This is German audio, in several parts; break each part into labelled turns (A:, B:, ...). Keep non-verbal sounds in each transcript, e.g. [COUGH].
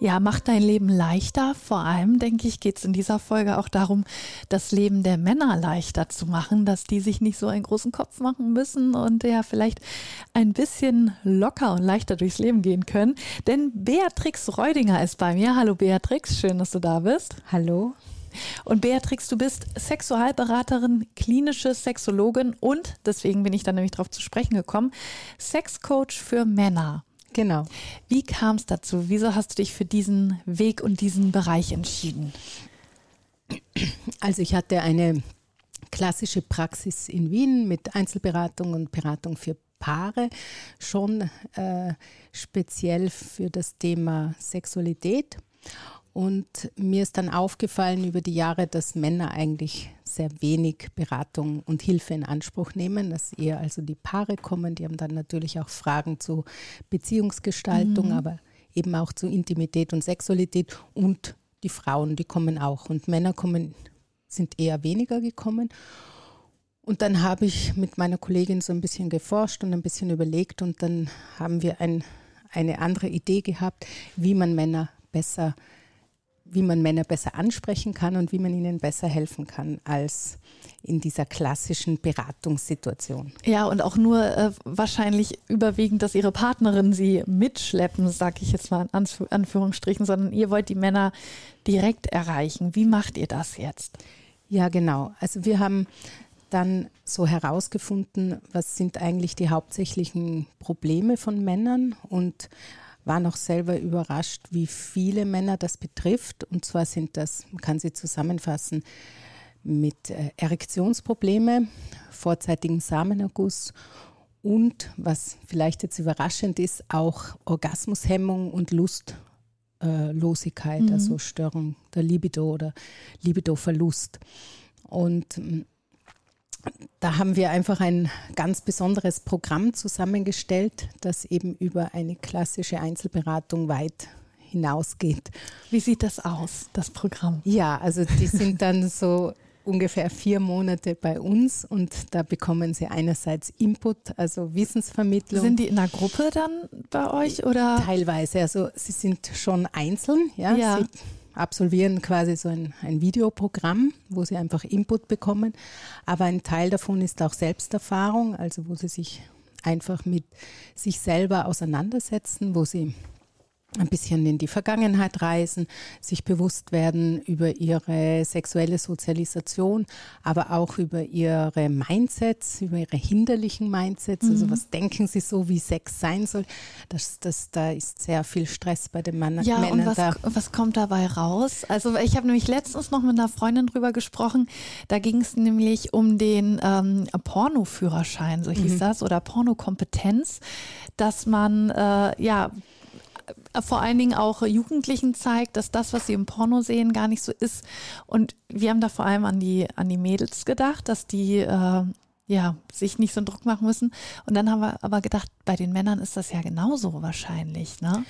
A: Ja, macht dein Leben leichter. Vor allem, denke ich, geht es in dieser Folge auch darum, das Leben der Männer leichter zu machen, dass die sich nicht so einen großen Kopf machen müssen und ja vielleicht ein bisschen locker und leichter durchs Leben gehen können. Denn Beatrix Reudinger ist bei mir. Hallo Beatrix, schön, dass du da bist.
B: Hallo.
A: Und Beatrix, du bist Sexualberaterin, klinische Sexologin und, deswegen bin ich dann nämlich darauf zu sprechen gekommen, Sexcoach für Männer.
B: Genau.
A: Wie kam es dazu? Wieso hast du dich für diesen Weg und diesen Bereich entschieden?
B: Also ich hatte eine klassische Praxis in Wien mit Einzelberatung und Beratung für Paare, schon äh, speziell für das Thema Sexualität. Und mir ist dann aufgefallen über die Jahre, dass Männer eigentlich sehr wenig Beratung und Hilfe in Anspruch nehmen, dass eher also die Paare kommen, die haben dann natürlich auch Fragen zu Beziehungsgestaltung, mhm. aber eben auch zu Intimität und Sexualität und die Frauen, die kommen auch und Männer kommen, sind eher weniger gekommen. Und dann habe ich mit meiner Kollegin so ein bisschen geforscht und ein bisschen überlegt und dann haben wir ein, eine andere Idee gehabt, wie man Männer besser wie man Männer besser ansprechen kann und wie man ihnen besser helfen kann als in dieser klassischen Beratungssituation.
A: Ja, und auch nur äh, wahrscheinlich überwiegend, dass ihre Partnerin sie mitschleppen, sage ich jetzt mal in Anf Anführungsstrichen, sondern ihr wollt die Männer direkt erreichen. Wie macht ihr das jetzt?
B: Ja, genau. Also wir haben dann so herausgefunden, was sind eigentlich die hauptsächlichen Probleme von Männern und war noch selber überrascht, wie viele Männer das betrifft. Und zwar sind das, man kann sie zusammenfassen, mit äh, Erektionsprobleme, vorzeitigen Samenerguss und, was vielleicht jetzt überraschend ist, auch Orgasmushemmung und Lustlosigkeit, mhm. also Störung der Libido oder Libidoverlust. Und da haben wir einfach ein ganz besonderes Programm zusammengestellt, das eben über eine klassische Einzelberatung weit hinausgeht.
A: Wie sieht das aus, das Programm?
B: Ja, also die [LAUGHS] sind dann so ungefähr vier Monate bei uns und da bekommen sie einerseits Input, also Wissensvermittlung.
A: Sind die in einer Gruppe dann bei euch oder?
B: Teilweise, also sie sind schon einzeln, ja. ja. Sie absolvieren quasi so ein, ein Videoprogramm, wo sie einfach Input bekommen. Aber ein Teil davon ist auch Selbsterfahrung, also wo sie sich einfach mit sich selber auseinandersetzen, wo sie ein bisschen in die Vergangenheit reisen, sich bewusst werden über ihre sexuelle Sozialisation, aber auch über ihre Mindsets, über ihre hinderlichen Mindsets. Also mhm. Also was denken sie so, wie Sex sein soll? Das, das, da ist sehr viel Stress bei den Mann
A: ja,
B: Männern.
A: Und was,
B: da.
A: was kommt dabei raus? Also ich habe nämlich letztens noch mit einer Freundin drüber gesprochen. Da ging es nämlich um den ähm, Pornoführerschein, so hieß mhm. das, oder Pornokompetenz, dass man äh, ja vor allen Dingen auch Jugendlichen zeigt, dass das, was sie im Porno sehen, gar nicht so ist. Und wir haben da vor allem an die, an die Mädels gedacht, dass die äh, ja, sich nicht so einen Druck machen müssen. Und dann haben wir aber gedacht, bei den Männern ist das ja genauso wahrscheinlich, ne?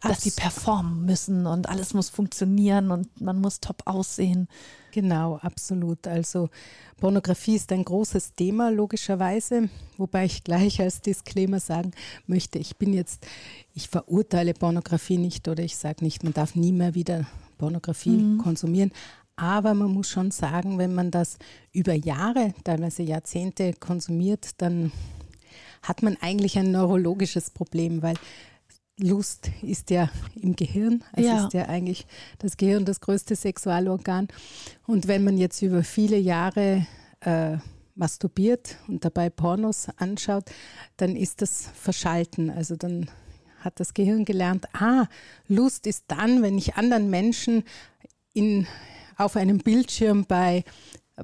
A: Dass sie performen müssen und alles muss funktionieren und man muss top aussehen.
B: Genau, absolut. Also Pornografie ist ein großes Thema, logischerweise, wobei ich gleich als Disclaimer sagen möchte, ich bin jetzt, ich verurteile Pornografie nicht oder ich sage nicht, man darf nie mehr wieder Pornografie mhm. konsumieren. Aber man muss schon sagen, wenn man das über Jahre, teilweise Jahrzehnte konsumiert, dann hat man eigentlich ein neurologisches Problem, weil Lust ist ja im Gehirn. Es ja. ist ja eigentlich das Gehirn das größte Sexualorgan. Und wenn man jetzt über viele Jahre äh, masturbiert und dabei Pornos anschaut, dann ist das verschalten. Also dann hat das Gehirn gelernt, ah, Lust ist dann, wenn ich anderen Menschen in, auf einem Bildschirm bei,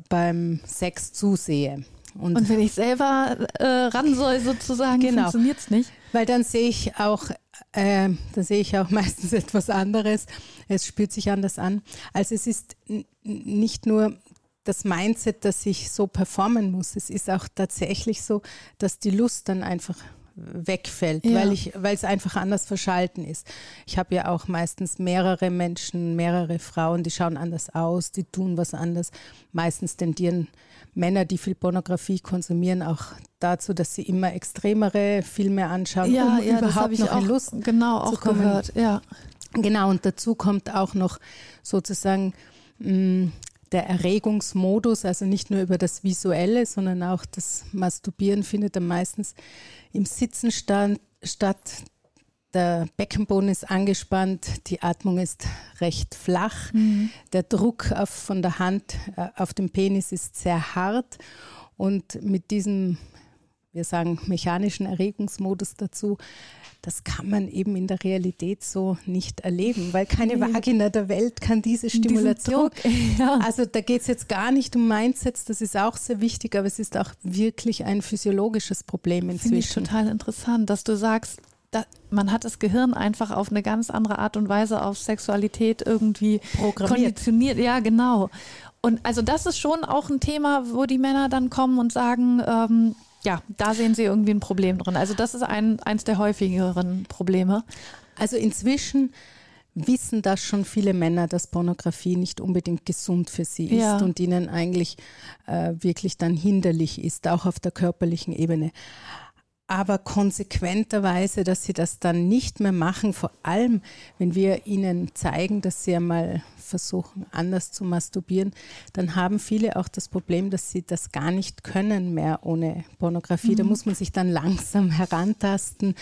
B: beim Sex zusehe.
A: Und, und wenn ich selber äh, ran soll, sozusagen, genau. funktioniert es nicht.
B: Weil dann sehe ich auch äh, da sehe ich auch [LAUGHS] meistens etwas anderes. Es spürt sich anders an. Also es ist nicht nur das Mindset, dass ich so performen muss. Es ist auch tatsächlich so, dass die Lust dann einfach wegfällt, ja. weil ich, weil es einfach anders verschalten ist. Ich habe ja auch meistens mehrere Menschen, mehrere Frauen, die schauen anders aus, die tun was anders. Meistens tendieren Männer, die viel Pornografie konsumieren, auch dazu, dass sie immer extremere Filme anschauen,
A: ja,
B: um
A: ja,
B: überhaupt noch
A: auch,
B: in Lust
A: genau auch
B: kommen.
A: gehört. Ja.
B: Genau, und dazu kommt auch noch sozusagen mh, mm, der Erregungsmodus, also nicht nur über das Visuelle, sondern auch das Masturbieren findet dann meistens im Sitzen stand, statt. Der Beckenboden ist angespannt, die Atmung ist recht flach, mhm. der Druck auf, von der Hand äh, auf dem Penis ist sehr hart und mit diesem, wir sagen, mechanischen Erregungsmodus dazu das kann man eben in der Realität so nicht erleben, weil keine Vagina der Welt kann diese Stimulation. [LAUGHS] Ja. Also da geht es jetzt gar nicht um Mindsets, das ist auch sehr wichtig, aber es ist auch wirklich ein physiologisches Problem inzwischen. Finde ich
A: total interessant, dass du sagst, da, man hat das Gehirn einfach auf eine ganz andere Art und Weise auf Sexualität irgendwie konditioniert. Ja, genau. Und also das ist schon auch ein Thema, wo die Männer dann kommen und sagen, ähm, ja, da sehen Sie irgendwie ein Problem drin. Also das ist ein, eins der häufigeren Probleme.
B: Also inzwischen wissen das schon viele Männer, dass Pornografie nicht unbedingt gesund für sie ist ja. und ihnen eigentlich äh, wirklich dann hinderlich ist, auch auf der körperlichen Ebene aber konsequenterweise, dass sie das dann nicht mehr machen, vor allem wenn wir ihnen zeigen, dass sie einmal versuchen, anders zu masturbieren, dann haben viele auch das Problem, dass sie das gar nicht können mehr ohne Pornografie. Mhm. Da muss man sich dann langsam herantasten,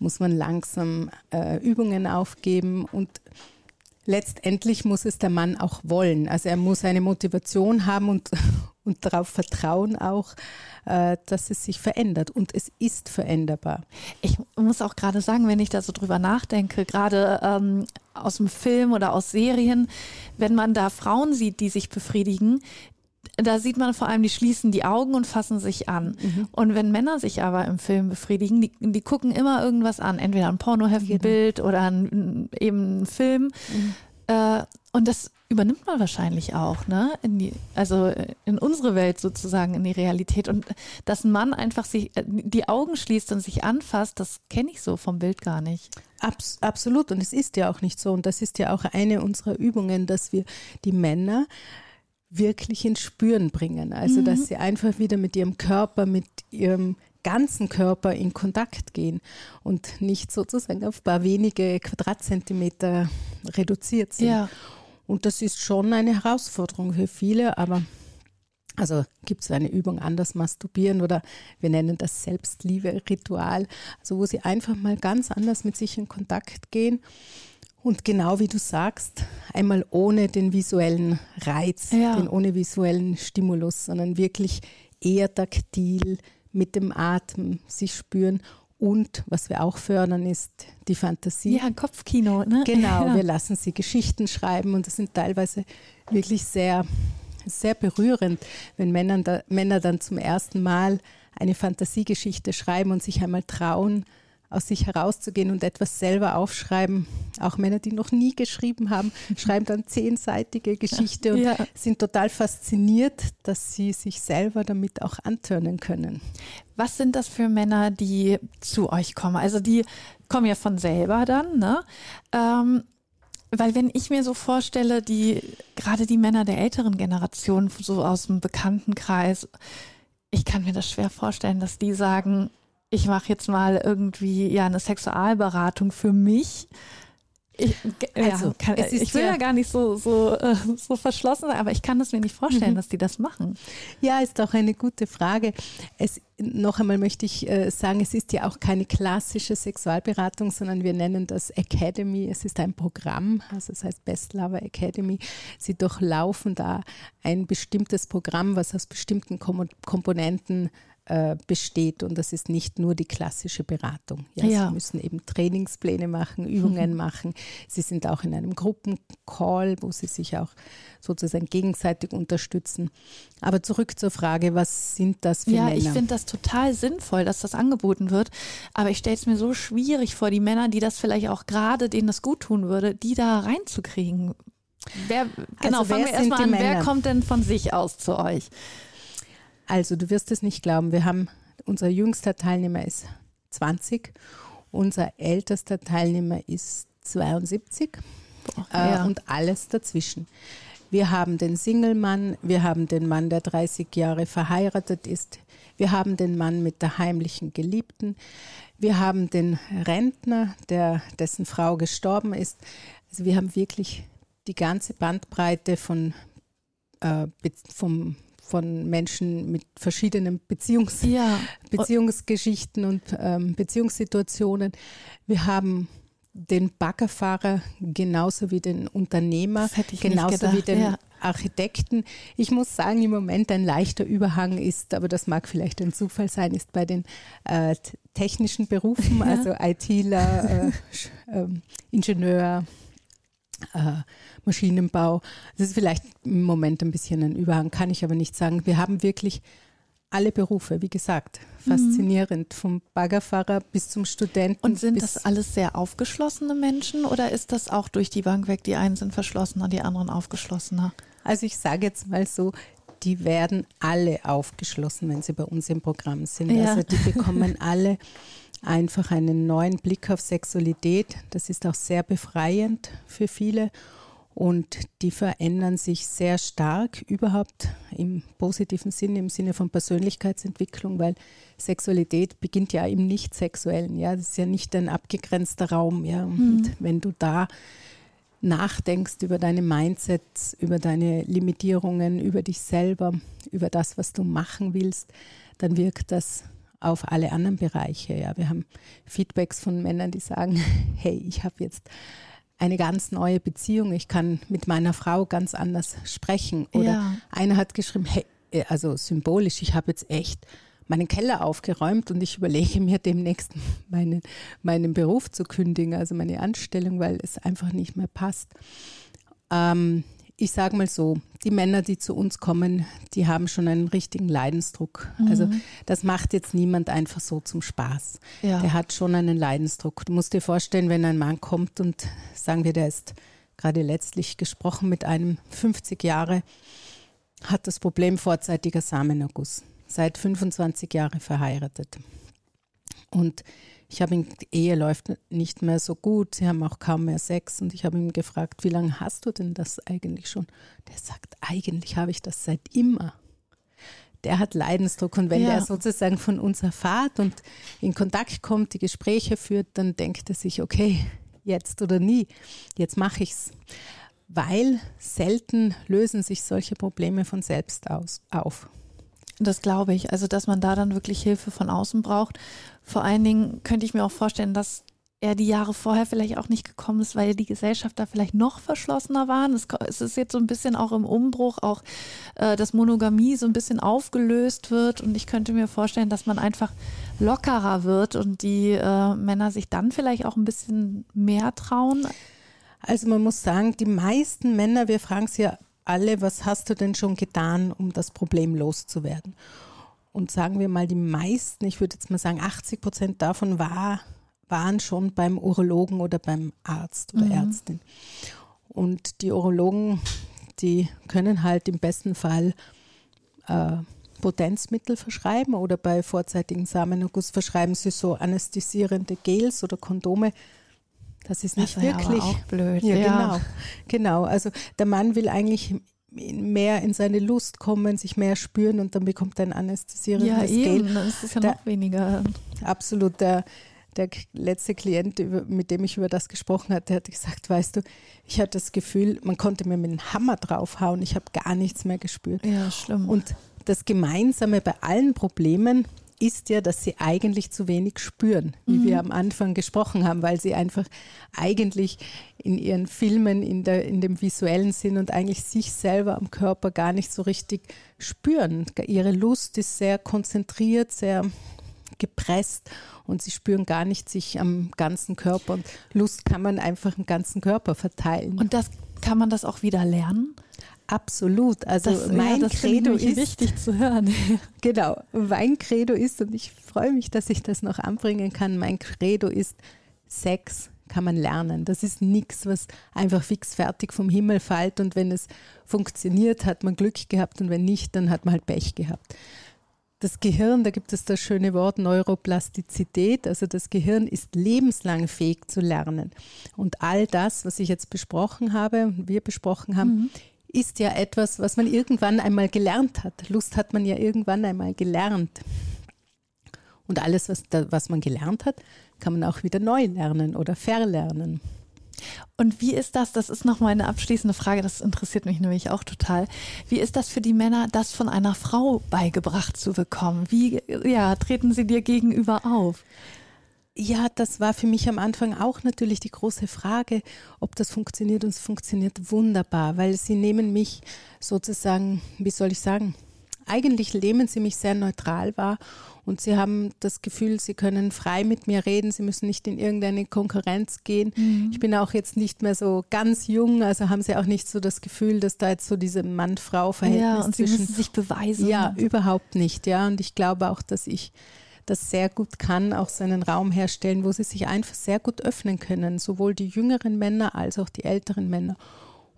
B: muss man langsam äh, Übungen aufgeben und letztendlich muss es der Mann auch wollen. Also er muss eine Motivation haben und, [LAUGHS] und darauf vertrauen auch, äh, dass es sich verändert. Und es ist veränderbar.
A: Ich muss auch gerade sagen, wenn ich da so drüber nachdenke, gerade ähm, aus dem Film oder aus Serien, wenn man da Frauen sieht, die sich befriedigen, da sieht man vor allem, die schließen die Augen und fassen sich an. Mhm. Und wenn Männer sich aber im Film befriedigen, die, die gucken immer irgendwas an, entweder ein Pornoheftbild genau. oder ein, eben ein Film. Mhm. Äh, und das übernimmt man wahrscheinlich auch, ne? In die, also in unsere Welt sozusagen, in die Realität. Und dass ein Mann einfach sich äh, die Augen schließt und sich anfasst, das kenne ich so vom Bild gar nicht.
B: Abs absolut. Und es ist ja auch nicht so. Und das ist ja auch eine unserer Übungen, dass wir die Männer wirklich ins Spüren bringen. Also, mhm. dass sie einfach wieder mit ihrem Körper, mit ihrem ganzen Körper in Kontakt gehen und nicht sozusagen auf ein paar wenige Quadratzentimeter reduziert sind. Ja. Und das ist schon eine Herausforderung für viele, aber also gibt es eine Übung anders masturbieren oder wir nennen das Selbstliebe-Ritual, also wo sie einfach mal ganz anders mit sich in Kontakt gehen und genau wie du sagst, einmal ohne den visuellen Reiz, ja. den ohne visuellen Stimulus, sondern wirklich eher taktil mit dem Atem sich spüren und was wir auch fördern, ist die Fantasie.
A: Ja, Kopfkino, ne?
B: Genau, ja. wir lassen sie Geschichten schreiben und das sind teilweise wirklich sehr, sehr berührend, wenn Männer, da, Männer dann zum ersten Mal eine Fantasiegeschichte schreiben und sich einmal trauen, aus sich herauszugehen und etwas selber aufschreiben. Auch Männer, die noch nie geschrieben haben, [LAUGHS] schreiben dann zehnseitige Geschichte und ja. sind total fasziniert, dass sie sich selber damit auch antörnen können.
A: Was sind das für Männer, die zu euch kommen? Also die kommen ja von selber dann, ne? Ähm, weil wenn ich mir so vorstelle, die gerade die Männer der älteren Generation, so aus dem Bekanntenkreis, ich kann mir das schwer vorstellen, dass die sagen, ich mache jetzt mal irgendwie ja eine Sexualberatung für mich. Ich, also, ja, kann, ich will ja, ja, gar nicht so, so, äh, so verschlossen sein, aber ich kann es mir nicht vorstellen, mhm. dass die das machen.
B: Ja, ist auch eine gute Frage. Es, noch einmal möchte ich äh, sagen, es ist ja auch keine klassische Sexualberatung, sondern wir nennen das Academy. Es ist ein Programm, also es heißt Best Lover Academy. Sie durchlaufen da ein bestimmtes Programm, was aus bestimmten Kom Komponenten äh, besteht und das ist nicht nur die klassische Beratung. Ja, ja. Sie müssen eben Trainingspläne machen, Übungen mhm. [LAUGHS] machen. Sie sind auch in einem Gruppencall, wo sie sich auch sozusagen gegenseitig unterstützen. Aber zurück zur Frage, was sind das für
A: ja,
B: Männer?
A: Ja, ich finde das total sinnvoll, dass das angeboten wird. Aber ich stelle es mir so schwierig vor, die Männer, die das vielleicht auch gerade, denen das gut tun würde, die da reinzukriegen. Wer, genau, also fangen wir erstmal an. Wer kommt denn von sich aus zu euch?
B: Also, du wirst es nicht glauben. Wir haben, unser jüngster Teilnehmer ist 20, unser ältester Teilnehmer ist 72 Boah, äh, ja. und alles dazwischen. Wir haben den Single-Mann, wir haben den Mann, der 30 Jahre verheiratet ist, wir haben den Mann mit der heimlichen Geliebten, wir haben den Rentner, der, dessen Frau gestorben ist. Also wir haben wirklich die ganze Bandbreite von, äh, vom, von Menschen mit verschiedenen Beziehungs ja. Beziehungsgeschichten und ähm, Beziehungssituationen. Wir haben den Baggerfahrer genauso wie den Unternehmer, genauso wie den ja. Architekten. Ich muss sagen, im Moment ein leichter Überhang ist, aber das mag vielleicht ein Zufall sein, ist bei den äh, technischen Berufen, ja. also ITler, äh, äh, Ingenieur, äh, Maschinenbau. Das ist vielleicht im Moment ein bisschen ein Überhang, kann ich aber nicht sagen. Wir haben wirklich alle Berufe, wie gesagt, faszinierend, mhm. vom Baggerfahrer bis zum Studenten.
A: Und sind das alles sehr aufgeschlossene Menschen oder ist das auch durch die Bank weg? Die einen sind verschlossener, die anderen aufgeschlossener?
B: Also ich sage jetzt mal so, die werden alle aufgeschlossen, wenn sie bei uns im Programm sind. Ja. Also die bekommen [LAUGHS] alle einfach einen neuen Blick auf Sexualität. Das ist auch sehr befreiend für viele und die verändern sich sehr stark überhaupt im positiven Sinne, im Sinne von Persönlichkeitsentwicklung, weil Sexualität beginnt ja im Nicht-Sexuellen. Ja, das ist ja nicht ein abgegrenzter Raum. Ja, und mhm. wenn du da nachdenkst über deine Mindsets, über deine Limitierungen, über dich selber, über das, was du machen willst, dann wirkt das auf alle anderen Bereiche. Ja, wir haben Feedbacks von Männern, die sagen, [LAUGHS] hey, ich habe jetzt eine ganz neue Beziehung. Ich kann mit meiner Frau ganz anders sprechen. Oder ja. einer hat geschrieben, hey, äh, also symbolisch, ich habe jetzt echt meinen Keller aufgeräumt und ich überlege mir demnächst [LAUGHS] meinen, meinen Beruf zu kündigen, also meine Anstellung, weil es einfach nicht mehr passt. Ähm, ich sage mal so, die Männer, die zu uns kommen, die haben schon einen richtigen Leidensdruck. Mhm. Also das macht jetzt niemand einfach so zum Spaß. Ja. Der hat schon einen Leidensdruck. Du musst dir vorstellen, wenn ein Mann kommt und sagen wir, der ist gerade letztlich gesprochen mit einem 50 Jahre, hat das Problem vorzeitiger Samenerguss, seit 25 Jahren verheiratet. Und ich habe ihn, die Ehe läuft nicht mehr so gut, sie haben auch kaum mehr Sex und ich habe ihn gefragt, wie lange hast du denn das eigentlich schon? Der sagt, eigentlich habe ich das seit immer. Der hat Leidensdruck und wenn ja. der sozusagen von uns erfahrt und in Kontakt kommt, die Gespräche führt, dann denkt er sich, okay, jetzt oder nie, jetzt mache ich es. Weil selten lösen sich solche Probleme von selbst aus, auf.
A: Das glaube ich. Also, dass man da dann wirklich Hilfe von außen braucht. Vor allen Dingen könnte ich mir auch vorstellen, dass er die Jahre vorher vielleicht auch nicht gekommen ist, weil die Gesellschaft da vielleicht noch verschlossener war. Es, ist jetzt so ein bisschen auch im Umbruch, auch äh, dass Monogamie so ein bisschen aufgelöst wird. Und ich könnte mir vorstellen, dass man einfach lockerer wird und die äh, Männer sich dann vielleicht auch ein bisschen mehr trauen.
B: Also man muss sagen, die meisten Männer, wir fragen sie ja alle, was hast du denn schon getan, um das Problem loszuwerden? Und sagen wir mal, die meisten, ich würde jetzt mal sagen, 80 Prozent davon war, waren schon beim Urologen oder beim Arzt oder mhm. Ärztin. Und die Urologen, die können halt im besten Fall äh, Potenzmittel verschreiben oder bei vorzeitigen Samenerguss verschreiben sie so anästhesierende Gels oder Kondome, das ist nicht das wirklich
A: auch blöd.
B: Ja, ja, genau. Genau. Also der Mann will eigentlich mehr in seine Lust kommen, sich mehr spüren und dann bekommt er ein anästhesierendes ja,
A: eben, Dann ist es ja der, noch weniger.
B: Absolut. Der, der letzte Klient, mit dem ich über das gesprochen hatte, hat gesagt, weißt du, ich hatte das Gefühl, man konnte mir mit einem Hammer draufhauen, ich habe gar nichts mehr gespürt.
A: Ja, schlimm.
B: Und das Gemeinsame bei allen Problemen ist ja, dass sie eigentlich zu wenig spüren, wie mhm. wir am Anfang gesprochen haben, weil sie einfach eigentlich in ihren Filmen in, der, in dem visuellen Sinn und eigentlich sich selber am Körper gar nicht so richtig spüren. Ihre Lust ist sehr konzentriert, sehr gepresst und sie spüren gar nicht sich am ganzen Körper. Und Lust kann man einfach im ganzen Körper verteilen.
A: Und das kann man das auch wieder lernen?
B: Absolut. Also das, mein ja, Credo ist
A: wichtig zu hören. [LAUGHS] [LAUGHS]
B: Genau, mein Credo ist und ich freue mich, dass ich das noch anbringen kann. Mein Credo ist Sex kann man lernen. Das ist nichts, was einfach fix fertig vom Himmel fällt und wenn es funktioniert, hat man Glück gehabt und wenn nicht, dann hat man halt Pech gehabt. Das Gehirn, da gibt es das schöne Wort Neuroplastizität, also das Gehirn ist lebenslang fähig zu lernen. Und all das, was ich jetzt besprochen habe, wir besprochen haben, mhm. Ist ja etwas, was man irgendwann einmal gelernt hat. Lust hat man ja irgendwann einmal gelernt. Und alles, was, da, was man gelernt hat, kann man auch wieder neu lernen oder verlernen.
A: Und wie ist das? Das ist nochmal eine abschließende Frage, das interessiert mich nämlich auch total. Wie ist das für die Männer, das von einer Frau beigebracht zu bekommen? Wie ja, treten sie dir gegenüber auf?
B: Ja, das war für mich am Anfang auch natürlich die große Frage, ob das funktioniert. Und es funktioniert wunderbar, weil sie nehmen mich sozusagen, wie soll ich sagen, eigentlich nehmen sie mich sehr neutral wahr und sie haben das Gefühl, sie können frei mit mir reden, sie müssen nicht in irgendeine Konkurrenz gehen. Mhm. Ich bin auch jetzt nicht mehr so ganz jung, also haben sie auch nicht so das Gefühl, dass da jetzt so diese Mann-Frau-Verhältnis
A: ja, und zwischen, sie müssen sich beweisen.
B: Ja, überhaupt nicht, ja. Und ich glaube auch, dass ich das sehr gut kann, auch einen Raum herstellen, wo sie sich einfach sehr gut öffnen können, sowohl die jüngeren Männer als auch die älteren Männer.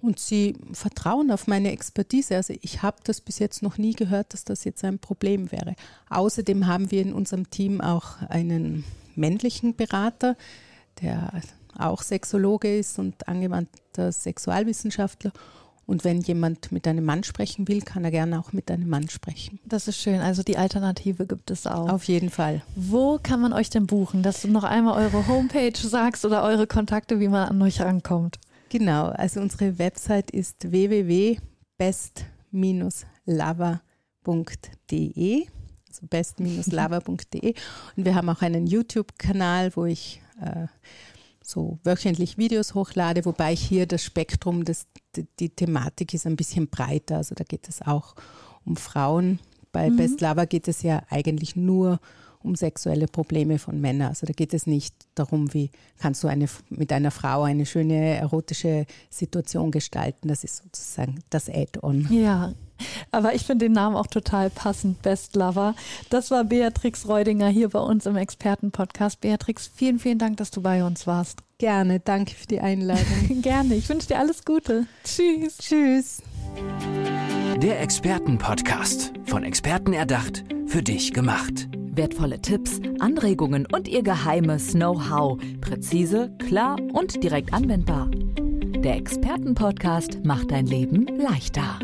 B: Und sie vertrauen auf meine Expertise. Also ich habe das bis jetzt noch nie gehört, dass das jetzt ein Problem wäre. Außerdem haben wir in unserem Team auch einen männlichen Berater, der auch Sexologe ist und angewandter Sexualwissenschaftler. Und wenn jemand mit einem Mann sprechen will, kann er gerne auch mit einem Mann sprechen.
A: Das ist schön. Also die Alternative gibt es auch.
B: Auf jeden Fall.
A: Wo kann man euch denn buchen? Dass du noch einmal eure Homepage sagst oder eure Kontakte, wie man an euch rankommt.
B: Genau, also unsere Website ist www.best-lover.de, also best-lover.de [LAUGHS] und wir haben auch einen YouTube-Kanal, wo ich äh, so wöchentlich Videos hochlade, wobei hier das Spektrum, das, die, die, Thematik ist ein bisschen breiter, also da geht es auch um Frauen. Bei mhm. Best Lover geht es ja eigentlich nur um um sexuelle Probleme von Männern. Also da geht es nicht darum, wie kannst du eine, mit einer Frau eine schöne erotische Situation gestalten. Das ist sozusagen das Add-on.
A: Ja, aber ich finde den Namen auch total passend, Best Lover. Das war Beatrix Reudinger hier bei uns im Expertenpodcast. Beatrix, vielen, vielen Dank, dass du bei uns warst.
B: Gerne, danke für die Einladung. [LAUGHS]
A: Gerne, ich wünsche dir alles Gute. Tschüss.
B: Tschüss.
C: Der Expertenpodcast, von Experten erdacht, für dich gemacht.
D: Wertvolle Tipps, Anregungen und ihr geheimes Know-how. Präzise, klar und direkt anwendbar. Der Expertenpodcast macht dein Leben leichter.